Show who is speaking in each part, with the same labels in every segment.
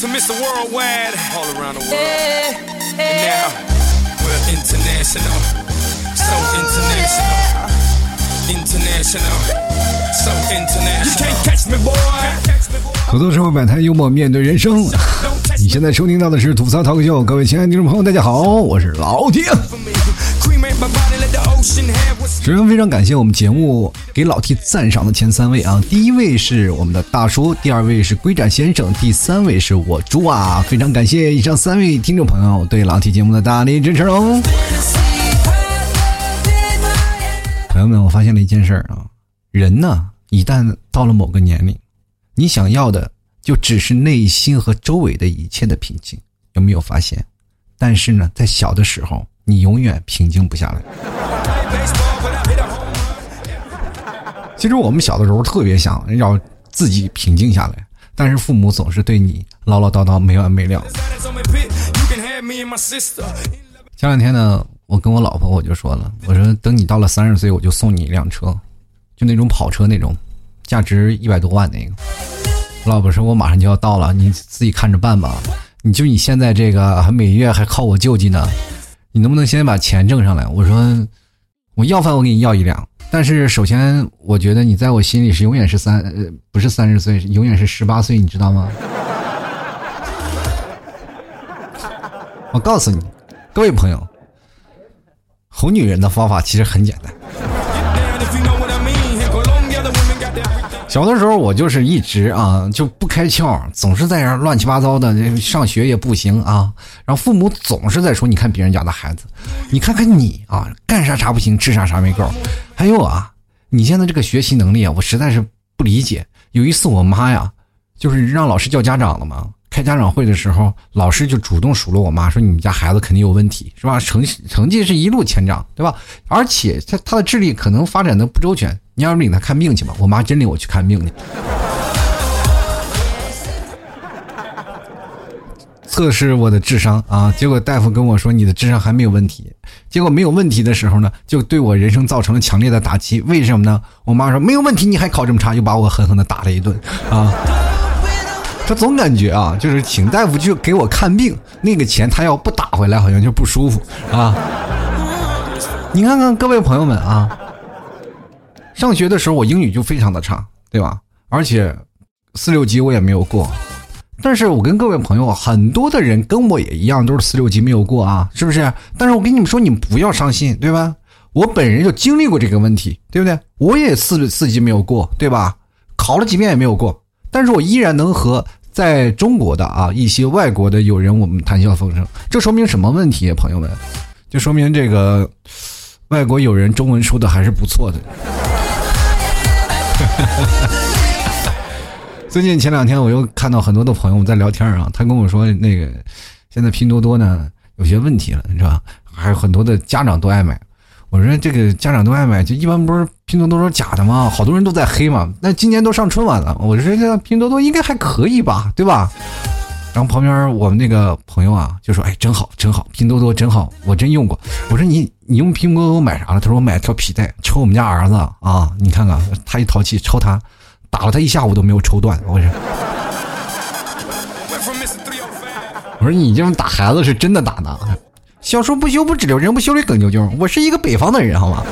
Speaker 1: to Mr. Worldwide all around the world. And now we're international, so international, international, so international. You can't catch me, boy.
Speaker 2: 吐槽社会百态，幽默面对人生。你现在收听到的是吐槽脱口秀，各位亲爱的听众朋友，大家好，我是老铁。首先非常感谢我们节目给老 T 赞赏的前三位啊，第一位是我们的大叔，第二位是龟展先生，第三位是我猪啊，非常感谢以上三位听众朋友对老 T 节目的大力支持哦。朋友们，我发现了一件事儿啊，人呢，一旦到了某个年龄，你想要的就只是内心和周围的一切的平静，有没有发现？但是呢，在小的时候，你永远平静不下来。其实我们小的时候特别想让自己平静下来，但是父母总是对你唠唠叨叨没完没了。前两天呢，我跟我老婆我就说了，我说等你到了三十岁，我就送你一辆车，就那种跑车那种，价值一百多万那个。我老婆说，我马上就要到了，你自己看着办吧。你就你现在这个还每月还靠我救济呢，你能不能先把钱挣上来？我说，我要饭我给你要一两，但是首先我觉得你在我心里是永远是三呃不是三十岁，永远是十八岁，你知道吗？我告诉你，各位朋友，哄女人的方法其实很简单。小的时候我就是一直啊就不开窍，总是在这乱七八糟的，上学也不行啊。然后父母总是在说，你看别人家的孩子，你看看你啊，干啥啥不行，吃啥啥没够。还有啊，你现在这个学习能力啊，我实在是不理解。有一次我妈呀，就是让老师叫家长了嘛。开家长会的时候，老师就主动数落我妈，说你们家孩子肯定有问题，是吧？成成绩是一路前涨，对吧？而且他他的智力可能发展的不周全，你要是领他看病去吧，我妈真领我去看病去。测试我的智商啊，结果大夫跟我说你的智商还没有问题。结果没有问题的时候呢，就对我人生造成了强烈的打击。为什么呢？我妈说没有问题，你还考这么差，又把我狠狠的打了一顿啊。他总感觉啊，就是请大夫去给我看病，那个钱他要不打回来，好像就不舒服啊。你看看各位朋友们啊，上学的时候我英语就非常的差，对吧？而且四六级我也没有过。但是我跟各位朋友，很多的人跟我也一样，都是四六级没有过啊，是不是？但是我跟你们说，你们不要伤心，对吧？我本人就经历过这个问题，对不对？我也四四级没有过，对吧？考了几遍也没有过，但是我依然能和在中国的啊一些外国的友人我们谈笑风生，这说明什么问题，朋友们？就说明这个外国友人中文说的还是不错的。最近前两天我又看到很多的朋友在聊天啊，他跟我说那个现在拼多多呢有些问题了，你知道吧？还有很多的家长都爱买。我说这个家长都爱买，就一般不是拼多多说假的吗？好多人都在黑嘛。那今年都上春晚了，我说这拼多多应该还可以吧，对吧？然后旁边我们那个朋友啊就说：“哎，真好，真好，拼多多真好，我真用过。”我说：“你你用拼多多买啥了？”他说：“我买了条皮带，抽我们家儿子啊，你看看他一淘气，抽他。”打了他一下午都没有抽断，我说，我说你这种打孩子是真的打呢，小说不修不直溜，人不修理梗啾啾。我是一个北方的人，好吗？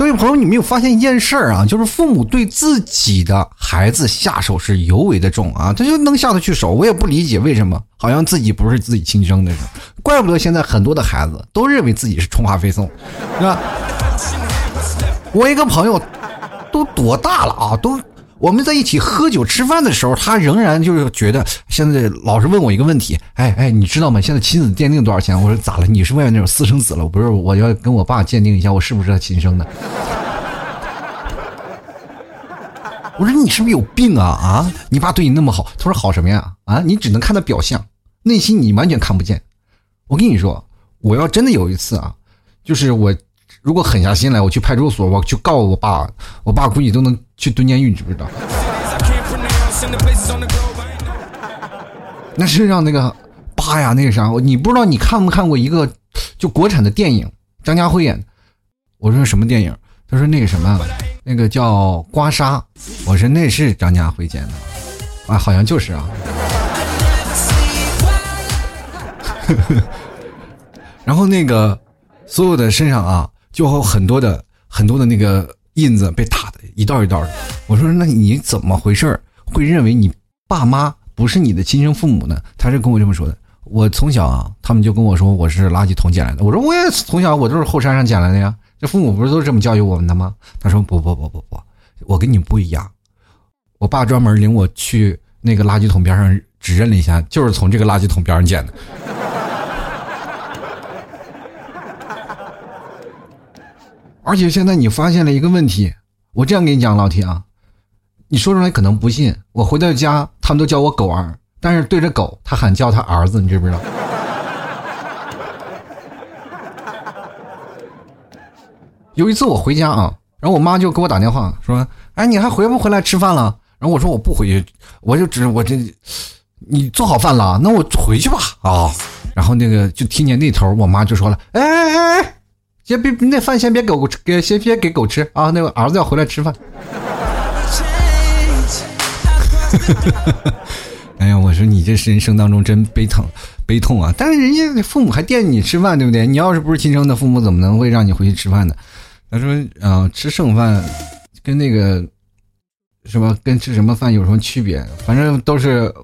Speaker 2: 各位朋友，你们有发现一件事儿啊？就是父母对自己的孩子下手是尤为的重啊，他就能下得去手。我也不理解为什么，好像自己不是自己亲生的，怪不得现在很多的孩子都认为自己是充话费送，是吧？我一个朋友都多大了啊？都我们在一起喝酒吃饭的时候，他仍然就是觉得现在老是问我一个问题，哎哎，你知道吗？现在亲子鉴定多少钱？我说咋了？你是外面那种私生子了？不是，我要跟我爸鉴定一下，我是不是他亲生的？我说你是不是有病啊啊！你爸对你那么好，他说好什么呀啊！你只能看他表象，内心你完全看不见。我跟你说，我要真的有一次啊，就是我如果狠下心来，我去派出所，我去告我爸，我爸估计都能去蹲监狱，你知不知道？那是让那个爸呀，那个啥，你不知道你看没看过一个就国产的电影，张家辉演的。我说什么电影？他说那个什么，那个叫《刮痧》。我说那是张家辉演的。啊，好像就是啊。然后那个所有的身上啊，就有很多的很多的那个印子被打的一道一道的。我说那你怎么回事会认为你爸妈不是你的亲生父母呢？他是跟我这么说的。我从小啊，他们就跟我说我是垃圾桶捡来的。我说我也从小我都是后山上捡来的呀。这父母不是都这么教育我们的吗？他说不不不不不，我跟你不一样。我爸专门领我去那个垃圾桶边上指认了一下，就是从这个垃圾桶边上捡的。而且现在你发现了一个问题，我这样跟你讲，老铁啊，你说出来可能不信。我回到家，他们都叫我狗儿，但是对着狗，他喊叫他儿子，你知不知道？有一次我回家啊，然后我妈就给我打电话说：“哎，你还回不回来吃饭了？”然后我说：“我不回去，我就只我这，你做好饭了，那我回去吧。”啊，然后那个就听见那头我妈就说了：“哎哎哎，先别那饭先别给狗，给先别给狗吃啊，那个儿子要回来吃饭。”哎呀，我说你这人生当中真悲疼悲痛啊！但是人家父母还惦记你吃饭，对不对？你要是不是亲生的父母，怎么能会让你回去吃饭呢？他说：“啊，吃剩饭，跟那个什么，跟吃什么饭有什么区别？反正都是，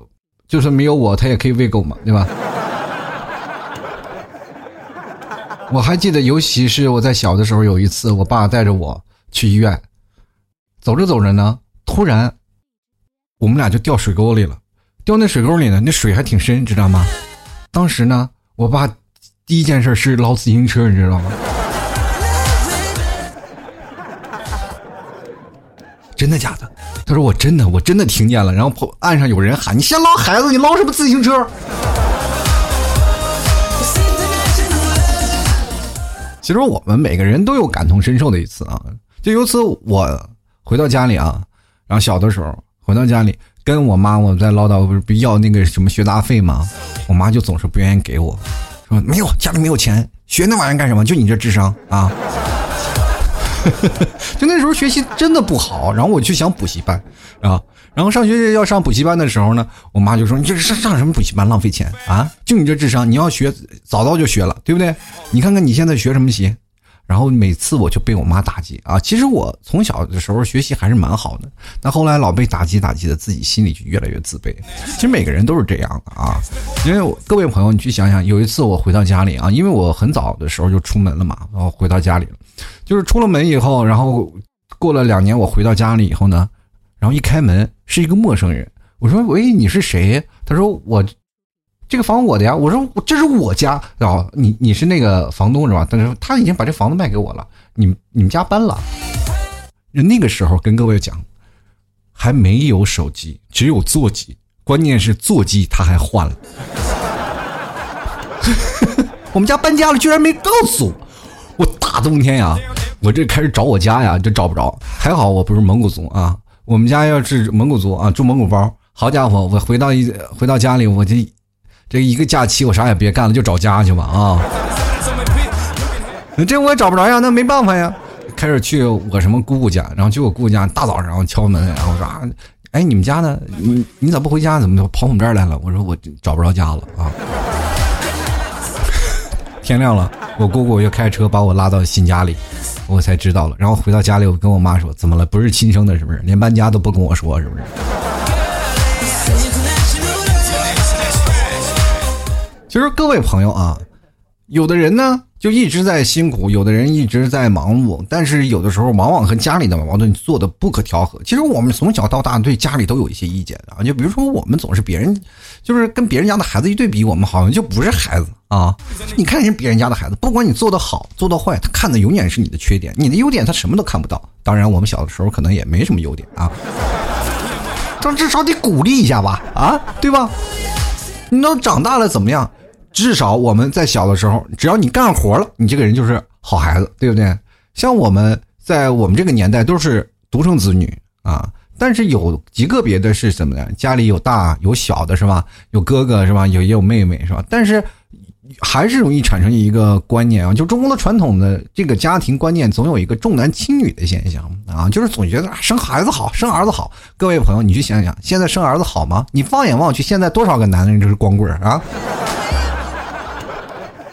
Speaker 2: 就算没有我，他也可以喂狗嘛，对吧？” 我还记得，尤其是我在小的时候，有一次，我爸带着我去医院，走着走着呢，突然，我们俩就掉水沟里了。掉那水沟里呢，那水还挺深，知道吗？当时呢，我爸第一件事是捞自行车，你知道吗？真的假的？他说我真的，我真的听见了。然后岸上有人喊：“你先捞孩子，你捞什么自行车？”其实我们每个人都有感同身受的一次啊。就有次我回到家里啊，然后小的时候回到家里，跟我妈我在唠叨，不是要那个什么学杂费吗？我妈就总是不愿意给我，说没有，家里没有钱，学那玩意儿干什么？就你这智商啊！就那时候学习真的不好，然后我就想补习班，啊，然后上学要上补习班的时候呢，我妈就说：“你这上上什么补习班，浪费钱啊！就你这智商，你要学早早就学了，对不对？你看看你现在学什么习？”然后每次我就被我妈打击啊。其实我从小的时候学习还是蛮好的，但后来老被打击打击的，自己心里就越来越自卑。其实每个人都是这样的啊，因为各位朋友，你去想想，有一次我回到家里啊，因为我很早的时候就出门了嘛，然后回到家里了。就是出了门以后，然后过了两年，我回到家里以后呢，然后一开门是一个陌生人。我说：“喂，你是谁？”他说：“我这个房我的呀。”我说：“这是我家。”然后，你你是那个房东是吧？但是他已经把这房子卖给我了。你你们家搬了？那个时候跟各位讲，还没有手机，只有座机。关键是座机他还换了。我们家搬家了，居然没告诉我。我大冬天呀，我这开始找我家呀，就找不着。还好我不是蒙古族啊，我们家要是蒙古族啊，住蒙古包，好家伙，我回到一回到家里，我这这一个假期我啥也别干了，就找家去吧啊。这我也找不着呀，那没办法呀。开始去我什么姑姑家，然后去我姑姑家，大早上敲门，然后说啊，哎，你们家呢？你你咋不回家？怎么跑我们这儿来了？我说我找不着家了啊。天亮了，我姑姑又开车把我拉到新家里，我才知道了。然后回到家里，我跟我妈说：“怎么了？不是亲生的，是不是？连搬家都不跟我说，是不是？”其实各位朋友啊，有的人呢。就一直在辛苦，有的人一直在忙碌，但是有的时候往往和家里的矛盾做的不可调和。其实我们从小到大对家里都有一些意见啊，就比如说我们总是别人，就是跟别人家的孩子一对比，我们好像就不是孩子啊。你看人别人家的孩子，不管你做的好做的坏，他看的永远是你的缺点，你的优点他什么都看不到。当然我们小的时候可能也没什么优点啊，但至少得鼓励一下吧，啊，对吧？你都长大了怎么样？至少我们在小的时候，只要你干活了，你这个人就是好孩子，对不对？像我们在我们这个年代都是独生子女啊，但是有极个别的是什么呢？家里有大有小的是吧？有哥哥是吧？有也有妹妹是吧？但是还是容易产生一个观念啊，就中国的传统的这个家庭观念，总有一个重男轻女的现象。啊，就是总觉得生孩子好，生儿子好。各位朋友，你去想想，现在生儿子好吗？你放眼望去，现在多少个男人就是光棍啊？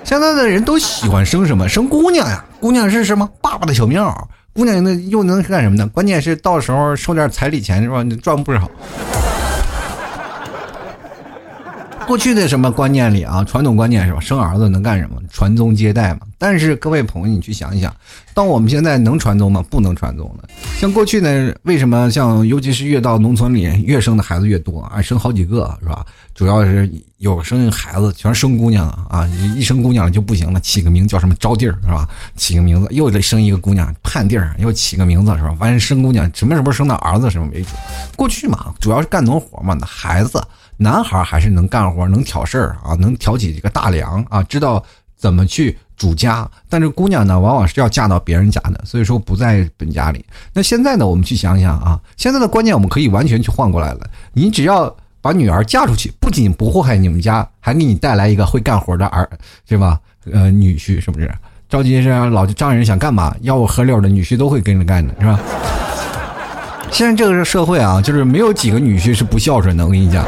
Speaker 2: 现在的人都喜欢生什么？生姑娘呀！姑娘是什么？爸爸的小棉袄。姑娘那又能干什么呢？关键是到时候收点彩礼钱是吧？你赚不少。过去的什么观念里啊？传统观念是吧？生儿子能干什么？传宗接代嘛。但是各位朋友，你去想一想，当我们现在能传宗吗？不能传宗了。像过去呢，为什么像尤其是越到农村里，越生的孩子越多啊？生好几个是吧？主要是有生孩子全生姑娘了啊，一生姑娘就不行了，起个名叫什么招娣儿是吧？起个名字又得生一个姑娘盼娣儿，又起个名字是吧？完生姑娘什么时候生到儿子什么为主。过去嘛，主要是干农活嘛，那孩子。男孩还是能干活，能挑事儿啊，能挑起这个大梁啊，知道怎么去主家。但是姑娘呢，往往是要嫁到别人家的，所以说不在本家里。那现在呢，我们去想想啊，现在的观念我们可以完全去换过来了。你只要把女儿嫁出去，不仅不祸害你们家，还给你带来一个会干活的儿，对吧？呃，女婿是不是？着急是老丈人想干嘛，吆五喝六的，女婿都会跟着干的，是吧？现在这个社会啊，就是没有几个女婿是不孝顺的，我跟你讲。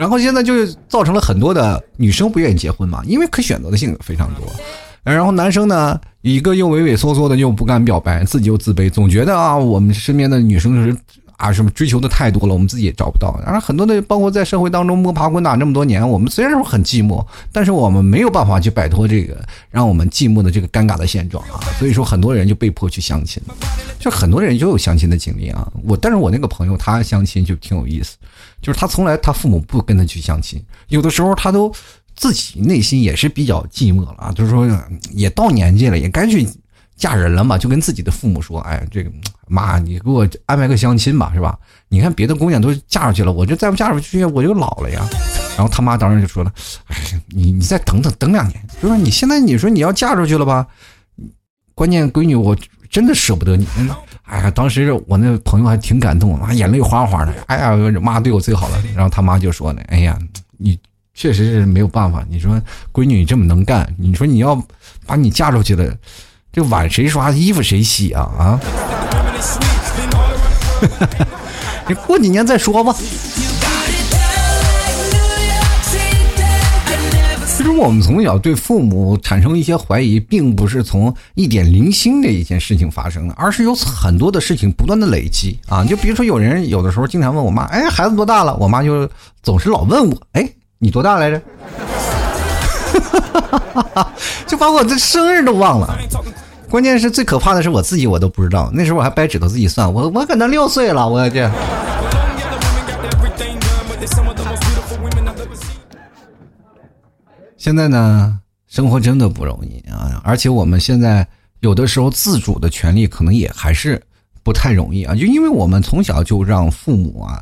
Speaker 2: 然后现在就造成了很多的女生不愿意结婚嘛，因为可选择的性非常多。然后男生呢，一个又畏畏缩缩的，又不敢表白，自己又自卑，总觉得啊，我们身边的女生是啊什么追求的太多了，我们自己也找不到。然后很多的，包括在社会当中摸爬滚打这么多年，我们虽然说很寂寞，但是我们没有办法去摆脱这个让我们寂寞的这个尴尬的现状啊。所以说，很多人就被迫去相亲。就很多人就有相亲的经历啊，我但是我那个朋友他相亲就挺有意思，就是他从来他父母不跟他去相亲，有的时候他都自己内心也是比较寂寞了啊，就是说也到年纪了，也该去嫁人了嘛，就跟自己的父母说，哎，这个妈，你给我安排个相亲吧，是吧？你看别的姑娘都嫁出去了，我这再不嫁出去，我就老了呀。然后他妈当时就说了，哎，你你再等等等两年，就是你现在你说你要嫁出去了吧，关键闺女我。真的舍不得你，哎呀，当时我那朋友还挺感动，妈眼泪哗哗的。哎呀，妈对我最好了。然后他妈就说呢：“哎呀，你确实是没有办法。你说闺女你这么能干，你说你要把你嫁出去了，这碗谁刷，衣服谁洗啊？啊？你过几年再说吧。”其实我们从小对父母产生一些怀疑，并不是从一点零星的一件事情发生的，而是有很多的事情不断的累积啊。就比如说，有人有的时候经常问我妈：“哎，孩子多大了？”我妈就总是老问我：“哎，你多大来着？” 就把我的生日都忘了。关键是最可怕的是我自己我都不知道，那时候我还掰指头自己算，我我可能六岁了，我这。现在呢，生活真的不容易啊！而且我们现在有的时候自主的权利可能也还是不太容易啊，就因为我们从小就让父母啊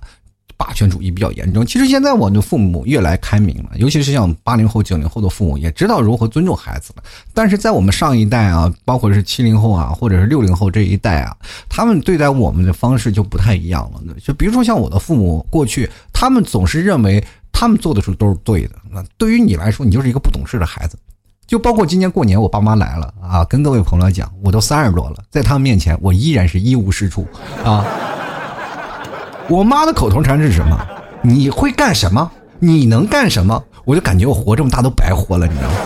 Speaker 2: 霸权主义比较严重。其实现在我们的父母越来开明了，尤其是像八零后、九零后的父母也知道如何尊重孩子了。但是在我们上一代啊，包括是七零后啊，或者是六零后这一代啊，他们对待我们的方式就不太一样了。就比如说像我的父母，过去他们总是认为。他们做的时候都是对的。那对于你来说，你就是一个不懂事的孩子。就包括今年过年，我爸妈来了啊，跟各位朋友讲，我都三十多了，在他们面前，我依然是一无是处啊。我妈的口头禅是什么？你会干什么？你能干什么？我就感觉我活这么大都白活了，你知道吗？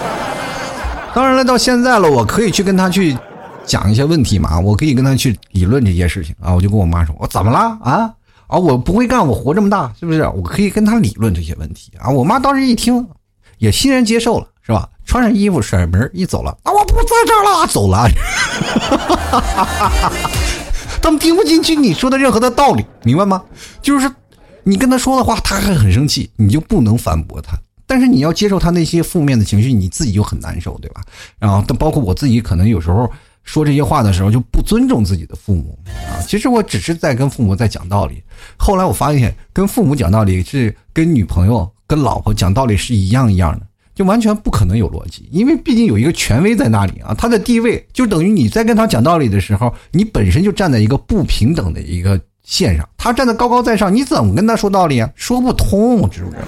Speaker 2: 当然了，到现在了，我可以去跟他去讲一些问题嘛，我可以跟他去理论这些事情啊。我就跟我妈说，我怎么了啊？啊，我不会干，我活这么大，是不是？我可以跟他理论这些问题啊。我妈当时一听，也欣然接受了，是吧？穿上衣服，甩门一走了。啊，我不在这儿了，走了。他们听不进去你说的任何的道理，明白吗？就是你跟他说的话，他还很生气，你就不能反驳他。但是你要接受他那些负面的情绪，你自己就很难受，对吧？然后，包括我自己，可能有时候。说这些话的时候就不尊重自己的父母啊！其实我只是在跟父母在讲道理。后来我发现，跟父母讲道理是跟女朋友、跟老婆讲道理是一样一样的，就完全不可能有逻辑。因为毕竟有一个权威在那里啊，他的地位就等于你在跟他讲道理的时候，你本身就站在一个不平等的一个线上，他站在高高在上，你怎么跟他说道理啊？说不通，知不知道？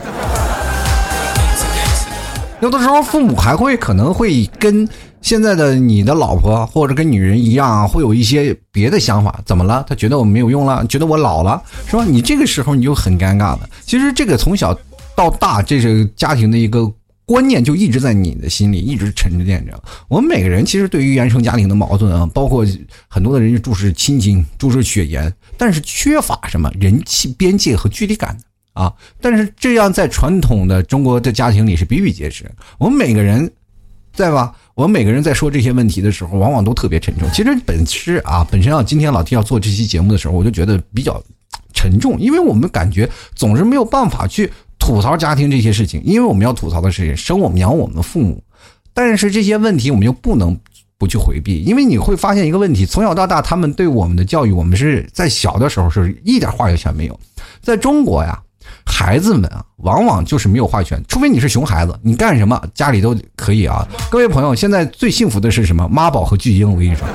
Speaker 2: 有的时候父母还会可能会跟现在的你的老婆或者跟女人一样，会有一些别的想法。怎么了？他觉得我没有用了，觉得我老了，是吧？你这个时候你就很尴尬了。其实这个从小到大，这是家庭的一个。观念就一直在你的心里一直沉淀着。我们每个人其实对于原生家庭的矛盾啊，包括很多的人注视亲情、注视血缘，但是缺乏什么人际边界和距离感啊。但是这样在传统的中国的家庭里是比比皆是。我们每个人，在吧？我们每个人在说这些问题的时候，往往都特别沉重。其实本身啊，本身啊，今天老 T 要做这期节目的时候，我就觉得比较沉重，因为我们感觉总是没有办法去。吐槽家庭这些事情，因为我们要吐槽的是生我们养我们的父母，但是这些问题我们又不能不去回避，因为你会发现一个问题：从小到大，他们对我们的教育，我们是在小的时候是一点话语权没有。在中国呀，孩子们啊，往往就是没有话语权，除非你是熊孩子，你干什么家里都可以啊。各位朋友，现在最幸福的是什么？妈宝和巨婴，我跟你说。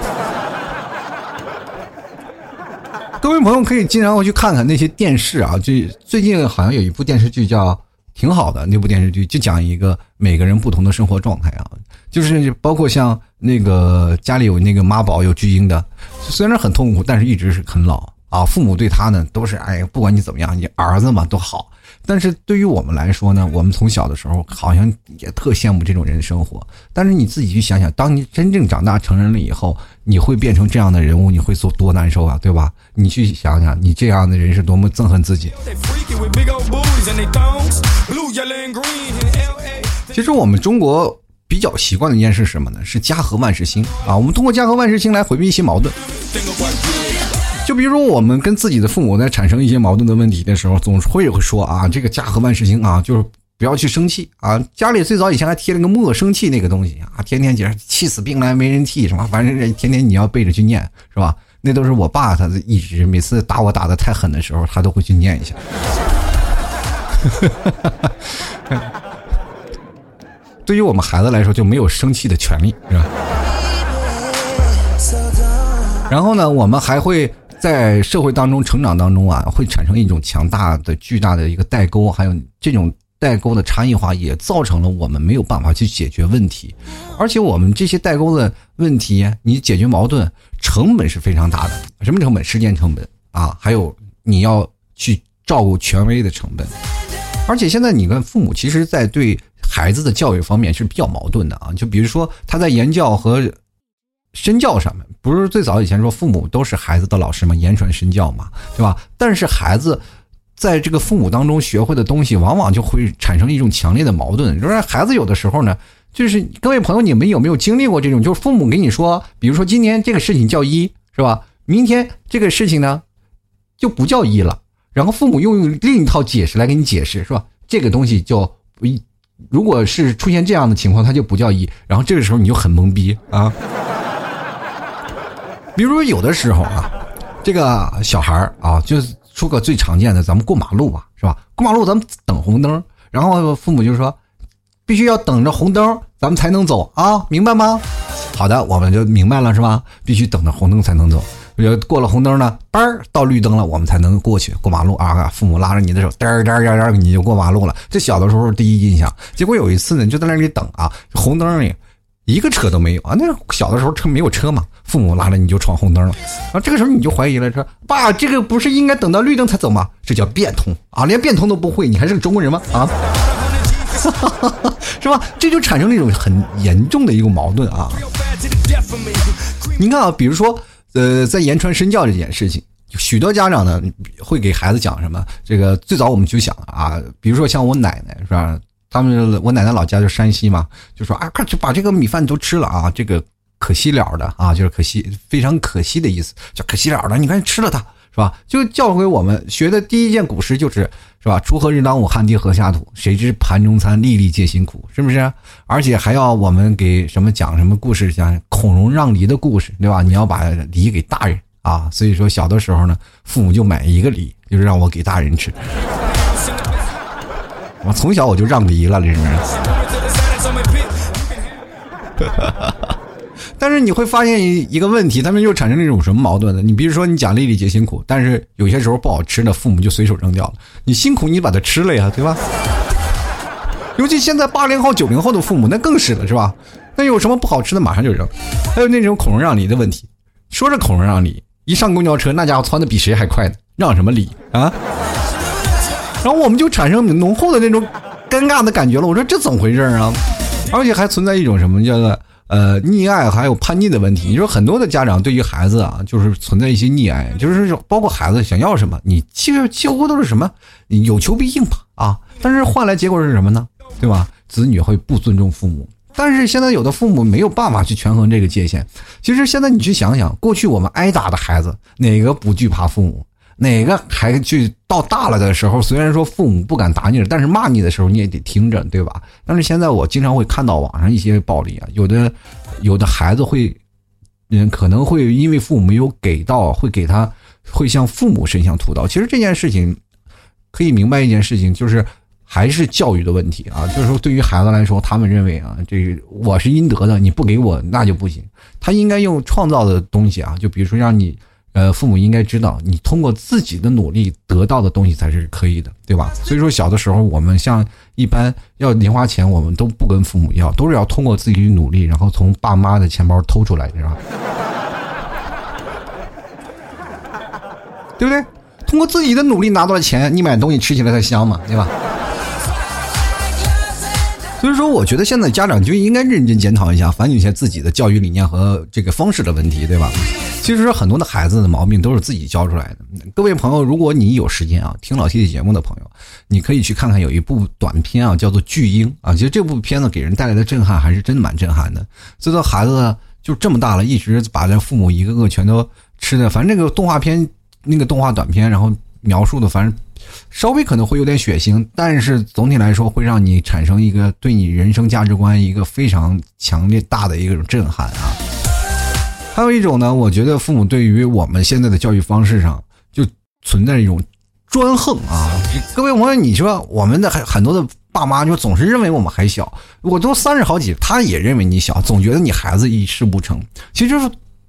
Speaker 2: 各位朋友可以经常去看看那些电视啊，就最近好像有一部电视剧叫挺好的，那部电视剧就讲一个每个人不同的生活状态啊，就是包括像那个家里有那个妈宝有巨婴的，虽然很痛苦，但是一直是很老啊，父母对他呢都是哎，不管你怎么样，你儿子嘛都好。但是对于我们来说呢，我们从小的时候好像也特羡慕这种人生活。但是你自己去想想，当你真正长大成人了以后，你会变成这样的人物，你会做多难受啊，对吧？你去想想，你这样的人是多么憎恨自己。其实我们中国比较习惯的一件事是什么呢？是家和万事兴啊。我们通过家和万事兴来回避一些矛盾。就比如我们跟自己的父母在产生一些矛盾的问题的时候，总是会会说啊，这个家和万事兴啊，就是不要去生气啊。家里最早以前还贴了个莫生气那个东西啊，天天姐气死病来没人替是吧？反正天天你要背着去念是吧？那都是我爸他一直每次打我打的太狠的时候，他都会去念一下。对于我们孩子来说，就没有生气的权利是吧？然后呢，我们还会。在社会当中成长当中啊，会产生一种强大的、巨大的一个代沟，还有这种代沟的差异化，也造成了我们没有办法去解决问题。而且我们这些代沟的问题，你解决矛盾成本是非常大的。什么成本？时间成本啊，还有你要去照顾权威的成本。而且现在你跟父母，其实在对孩子的教育方面是比较矛盾的啊。就比如说他在言教和。身教上面不是最早以前说父母都是孩子的老师嘛，言传身教嘛，对吧？但是孩子在这个父母当中学会的东西，往往就会产生一种强烈的矛盾。就是孩子有的时候呢，就是各位朋友，你们有没有经历过这种？就是父母给你说，比如说今天这个事情叫一，是吧？明天这个事情呢就不叫一了，然后父母又用另一套解释来给你解释，是吧？这个东西叫不一，如果是出现这样的情况，它就不叫一，然后这个时候你就很懵逼啊。比如有的时候啊，这个小孩啊，就是说个最常见的，咱们过马路吧，是吧？过马路咱们等红灯，然后父母就说，必须要等着红灯，咱们才能走啊，明白吗？好的，我们就明白了，是吧？必须等着红灯才能走。过了红灯呢，嘣儿到绿灯了，我们才能过去过马路啊！父母拉着你的手，颠儿颠儿颠儿，你就过马路了。这小的时候第一印象，结果有一次呢，就在那里等啊，红灯里。一个车都没有啊！那小的时候车没有车嘛，父母拉着你就闯红灯了，啊，这个时候你就怀疑了，说爸，这个不是应该等到绿灯才走吗？这叫变通啊！连变通都不会，你还是个中国人吗？啊，是吧？这就产生了一种很严重的一个矛盾啊！你看啊，比如说，呃，在言传身教这件事情，许多家长呢会给孩子讲什么？这个最早我们就想啊，比如说像我奶奶是吧？他们我奶奶老家就山西嘛，就说啊，快去把这个米饭都吃了啊，这个可惜了的啊，就是可惜，非常可惜的意思，叫可惜了的。你赶紧吃了它是吧？就教给我们学的第一件古诗就是是吧？锄禾日当午，汗滴禾下土，谁知盘中餐，粒粒皆辛苦，是不是？而且还要我们给什么讲什么故事，讲孔融让梨的故事，对吧？你要把梨给大人啊，所以说小的时候呢，父母就买一个梨，就是让我给大人吃。我从小我就让梨了，这是。但是你会发现一一个问题，他们又产生那种什么矛盾呢？你比如说，你讲粒粒皆辛苦，但是有些时候不好吃的，父母就随手扔掉了。你辛苦，你把它吃了呀，对吧？尤其现在八零后、九零后的父母，那更是了，是吧？那有什么不好吃的，马上就扔。还有那种孔融让梨的问题，说是孔融让梨，一上公交车，那家伙窜的比谁还快呢，让什么梨啊？然后我们就产生浓厚的那种尴尬的感觉了。我说这怎么回事啊？而且还存在一种什么叫做呃溺爱还有叛逆的问题。你说很多的家长对于孩子啊，就是存在一些溺爱，就是包括孩子想要什么，你其实几乎都是什么有求必应吧啊。但是换来结果是什么呢？对吧？子女会不尊重父母。但是现在有的父母没有办法去权衡这个界限。其实现在你去想想，过去我们挨打的孩子，哪个不惧怕父母？哪个还去到大了的时候，虽然说父母不敢打你，但是骂你的时候你也得听着，对吧？但是现在我经常会看到网上一些暴力啊，有的有的孩子会，嗯，可能会因为父母没有给到，会给他会向父母伸向屠刀。其实这件事情可以明白一件事情，就是还是教育的问题啊。就是说，对于孩子来说，他们认为啊，这我是应得的，你不给我那就不行。他应该用创造的东西啊，就比如说让你。呃，父母应该知道，你通过自己的努力得到的东西才是可以的，对吧？所以说，小的时候我们像一般要零花钱，我们都不跟父母要，都是要通过自己努力，然后从爸妈的钱包偷出来，是吧？对不对？通过自己的努力拿到的钱，你买东西吃起来才香嘛，对吧？所以说，我觉得现在家长就应该认真检讨一下，反省一下自己的教育理念和这个方式的问题，对吧？其实很多的孩子的毛病都是自己教出来的。各位朋友，如果你有时间啊，听老 T 的节目的朋友，你可以去看看有一部短片啊，叫做《巨婴》啊。其实这部片子给人带来的震撼还是真的蛮震撼的。这个孩子就这么大了，一直把这父母一个个全都吃的。反正那个动画片，那个动画短片，然后描述的，反正稍微可能会有点血腥，但是总体来说会让你产生一个对你人生价值观一个非常强烈大的一个震撼啊。还有一种呢，我觉得父母对于我们现在的教育方式上就存在一种专横啊！各位朋友，你说我们的很很多的爸妈就总是认为我们还小，我都三十好几，他也认为你小，总觉得你孩子一事无成。其实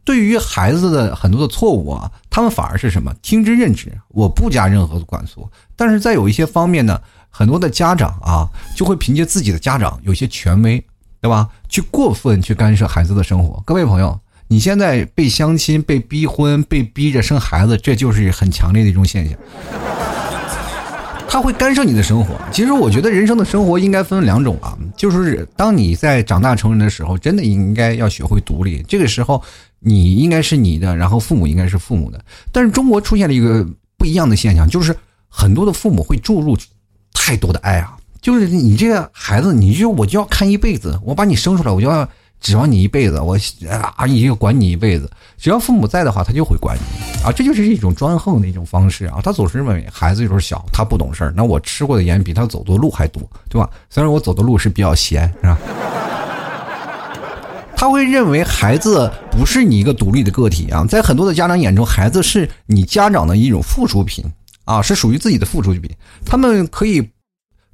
Speaker 2: 对于孩子的很多的错误啊，他们反而是什么听之任之，我不加任何的管束。但是在有一些方面呢，很多的家长啊，就会凭借自己的家长有些权威，对吧？去过分去干涉孩子的生活。各位朋友。你现在被相亲、被逼婚、被逼着生孩子，这就是很强烈的一种现象。他会干涉你的生活。其实我觉得人生的生活应该分两种啊，就是当你在长大成人的时候，真的应该要学会独立。这个时候，你应该是你的，然后父母应该是父母的。但是中国出现了一个不一样的现象，就是很多的父母会注入太多的爱啊，就是你这个孩子，你就我就要看一辈子，我把你生出来，我就要。指望你一辈子，我啊，你就管你一辈子。只要父母在的话，他就会管你啊。这就是一种专横的一种方式啊。他总是认为孩子就是小，他不懂事儿。那我吃过的盐比他走的路还多，对吧？虽然我走的路是比较咸，是吧？他会认为孩子不是你一个独立的个体啊。在很多的家长眼中，孩子是你家长的一种附属品啊，是属于自己的附属品。他们可以，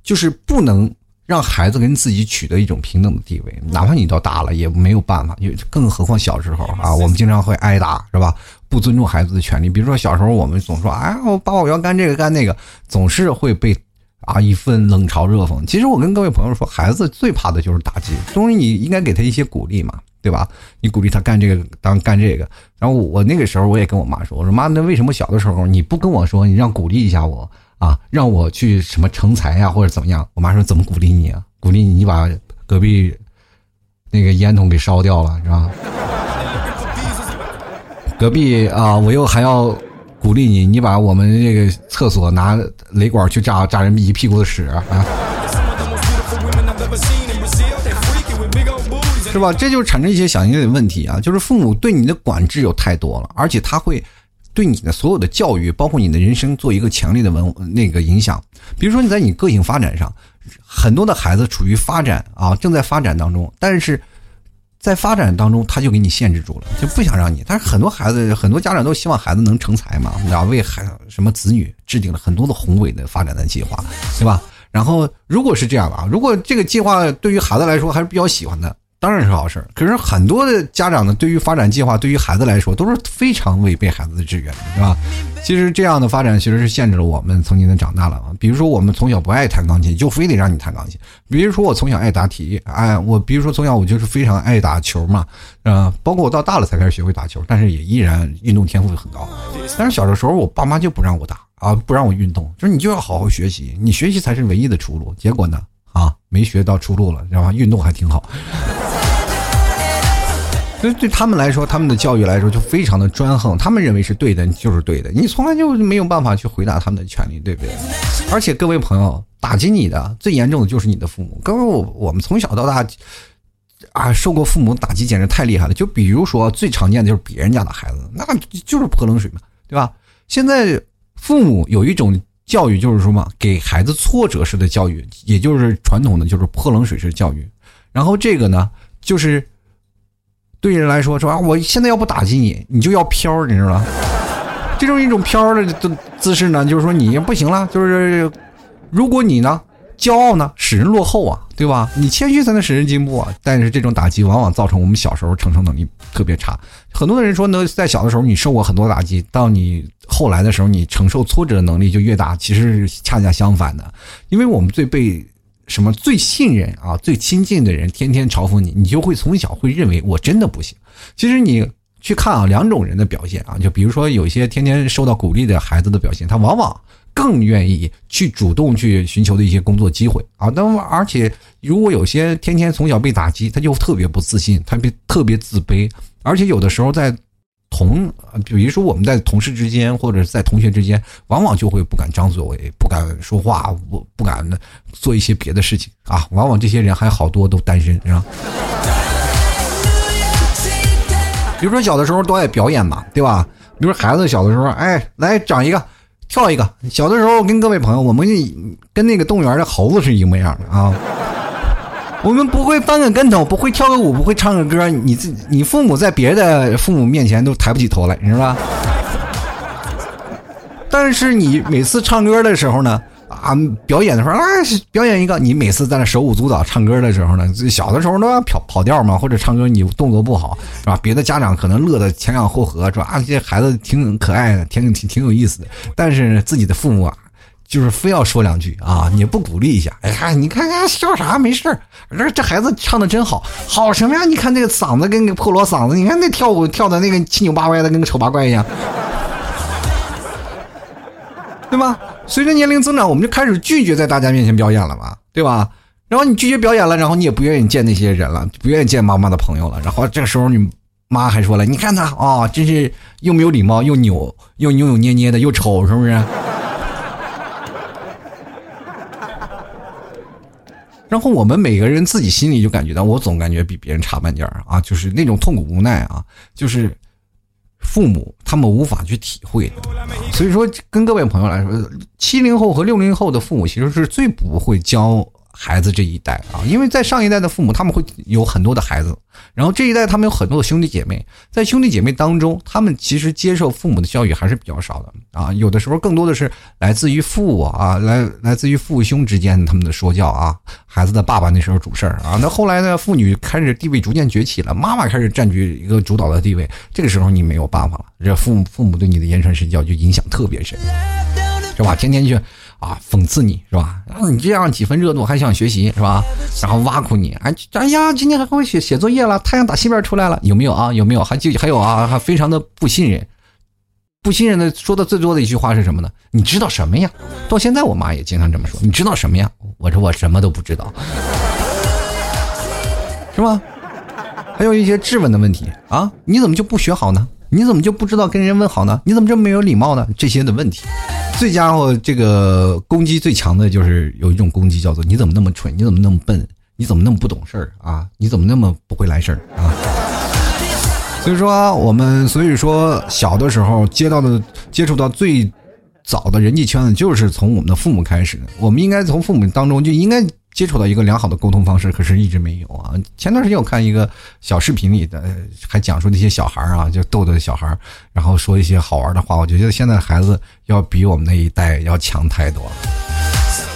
Speaker 2: 就是不能。让孩子跟自己取得一种平等的地位，哪怕你到大了也没有办法，更何况小时候啊，我们经常会挨打，是吧？不尊重孩子的权利，比如说小时候我们总说，哎，我爸爸我要干这个干那个，总是会被啊一份冷嘲热讽。其实我跟各位朋友说，孩子最怕的就是打击，东西你应该给他一些鼓励嘛，对吧？你鼓励他干这个，当干这个。然后我那个时候我也跟我妈说，我说妈，那为什么小的时候你不跟我说，你让鼓励一下我？啊，让我去什么成才呀，或者怎么样？我妈说怎么鼓励你啊？鼓励你，你把隔壁那个烟筒给烧掉了，是吧？隔壁啊，我又还要鼓励你，你把我们这个厕所拿雷管去炸炸人一屁股的屎啊，是吧？这就产生一些小型的问题啊，就是父母对你的管制有太多了，而且他会。对你的所有的教育，包括你的人生，做一个强烈的文那个影响。比如说你在你个性发展上，很多的孩子处于发展啊，正在发展当中，但是在发展当中他就给你限制住了，就不想让你。但是很多孩子，很多家长都希望孩子能成才嘛，然后，为孩什么子女制定了很多的宏伟的发展的计划，对吧？然后如果是这样的啊，如果这个计划对于孩子来说还是比较喜欢的。当然是好事可是很多的家长呢，对于发展计划，对于孩子来说都是非常违背孩子的志愿的，是吧？其实这样的发展其实是限制了我们曾经的长大了啊。比如说，我们从小不爱弹钢琴，就非得让你弹钢琴；比如说，我从小爱答题，哎，我比如说从小我就是非常爱打球嘛，呃，包括我到大了才开始学会打球，但是也依然运动天赋很高。但是小的时候，我爸妈就不让我打啊，不让我运动，就是你就要好好学习，你学习才是唯一的出路。结果呢，啊，没学到出路了，知道吧？运动还挺好。所以对他们来说，他们的教育来说就非常的专横，他们认为是对的就是对的，你从来就没有办法去回答他们的权利，对不对？而且各位朋友，打击你的最严重的就是你的父母。各位，我我们从小到大啊，受过父母打击，简直太厉害了。就比如说最常见的就是别人家的孩子，那就是泼冷水嘛，对吧？现在父母有一种教育，就是说嘛，给孩子挫折式的教育，也就是传统的就是泼冷水式教育。然后这个呢，就是。对人来说，说啊，我现在要不打击你，你就要飘，你知道吗？这种一种飘的姿势呢，就是说你不行了，就是如果你呢骄傲呢，使人落后啊，对吧？你谦虚才能使人进步啊。但是这种打击往往造成我们小时候承受能力特别差。很多的人说呢，在小的时候你受过很多打击，到你后来的时候，你承受挫折的能力就越大。其实是恰恰相反的，因为我们最被。什么最信任啊，最亲近的人天天嘲讽你，你就会从小会认为我真的不行。其实你去看啊，两种人的表现啊，就比如说有些天天受到鼓励的孩子的表现，他往往更愿意去主动去寻求的一些工作机会啊。那么而且如果有些天天从小被打击，他就特别不自信，他别特别自卑，而且有的时候在。同，比如说我们在同事之间或者在同学之间，往往就会不敢张嘴，不敢说话，不不敢做一些别的事情啊。往往这些人还好多都单身，是吧？比如说小的时候都爱表演嘛，对吧？比如说孩子小的时候，哎，来长一个，跳一个。小的时候跟各位朋友，我们跟那个动物园的猴子是一模一样的啊。我们不会翻个跟头，不会跳个舞，不会唱个歌，你自你父母在别的父母面前都抬不起头来，是吧？但是你每次唱歌的时候呢，啊，表演的时候啊，表演一个，你每次在那手舞足蹈唱歌的时候呢，小的时候都要跑跑调嘛，或者唱歌你动作不好，是吧？别的家长可能乐得前仰后合，说啊，这孩子挺可爱的，挺挺挺有意思的，但是自己的父母啊。就是非要说两句啊！你不鼓励一下？哎呀，你看看笑啥？没事儿，这这孩子唱的真好，好什么呀？你看这个嗓子跟个破锣嗓子，你看那跳舞跳的那个七扭八歪的，跟个丑八怪一样，对吧？随着年龄增长，我们就开始拒绝在大家面前表演了嘛，对吧？然后你拒绝表演了，然后你也不愿意见那些人了，不愿意见妈妈的朋友了。然后这个时候，你妈还说了：“你看他啊，真是又没有礼貌，又扭，又扭扭捏捏的，又丑，是不是？”然后我们每个人自己心里就感觉到，我总感觉比别人差半截儿啊，就是那种痛苦无奈啊，就是父母他们无法去体会的。所以说，跟各位朋友来说，七零后和六零后的父母其实是最不会教。孩子这一代啊，因为在上一代的父母他们会有很多的孩子，然后这一代他们有很多的兄弟姐妹，在兄弟姐妹当中，他们其实接受父母的教育还是比较少的啊，有的时候更多的是来自于父啊，来来自于父兄之间他们的说教啊，孩子的爸爸那时候主事儿啊，那后来呢，妇女开始地位逐渐崛起了，妈妈开始占据一个主导的地位，这个时候你没有办法了，这父母父母对你的言传身教就影响特别深，是吧？天天去。啊，讽刺你是吧？啊你这样几分热度还想学习是吧？然后挖苦你，哎，哎呀，今天还会写写作业了，太阳打西边出来了，有没有啊？有没有？还就还有啊？还非常的不信任，不信任的说的最多的一句话是什么呢？你知道什么呀？到现在我妈也经常这么说，你知道什么呀？我说我什么都不知道，是吧？还有一些质问的问题啊，你怎么就不学好呢？你怎么就不知道跟人问好呢？你怎么这么没有礼貌呢？这些的问题。最家伙，这个攻击最强的就是有一种攻击叫做你怎么那么蠢？你怎么那么笨？你怎么那么不懂事儿啊？你怎么那么不会来事儿啊？所以说，我们所以说小的时候接到的接触到最早的人际圈子就是从我们的父母开始的。我们应该从父母当中就应该。接触到一个良好的沟通方式，可是一直没有啊。前段时间我看一个小视频里的，还讲述那些小孩啊，就逗逗小孩然后说一些好玩的话。我觉得现在孩子要比我们那一代要强太多了。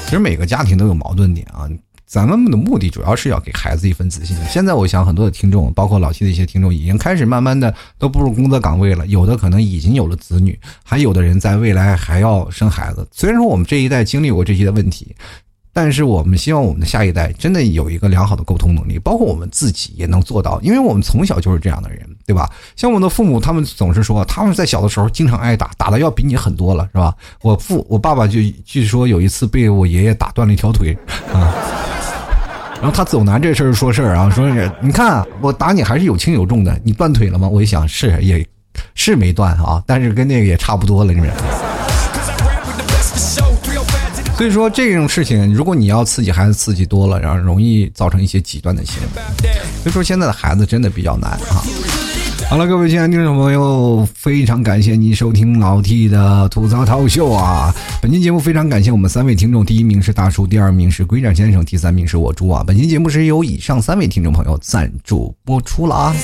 Speaker 2: 其实每个家庭都有矛盾点啊，咱们的目的主要是要给孩子一份自信。现在我想很多的听众，包括老七的一些听众，已经开始慢慢的都步入工作岗位了，有的可能已经有了子女，还有的人在未来还要生孩子。虽然说我们这一代经历过这些的问题。但是我们希望我们的下一代真的有一个良好的沟通能力，包括我们自己也能做到，因为我们从小就是这样的人，对吧？像我们的父母，他们总是说他们在小的时候经常挨打，打的要比你很多了，是吧？我父我爸爸就据说有一次被我爷爷打断了一条腿啊，然后他走南这事儿说事儿啊，说是你看我打你还是有轻有重的，你断腿了吗？我一想是也是没断啊，但是跟那个也差不多了，是不是？所以说这种事情，如果你要刺激孩子，刺激多了，然后容易造成一些极端的行为。所以说现在的孩子真的比较难啊。好了，各位亲爱的听众朋友，非常感谢您收听老 T 的吐槽套秀啊！本期节目非常感谢我们三位听众，第一名是大叔，第二名是龟掌先生，第三名是我猪啊！本期节目是由以上三位听众朋友赞助播出了啊！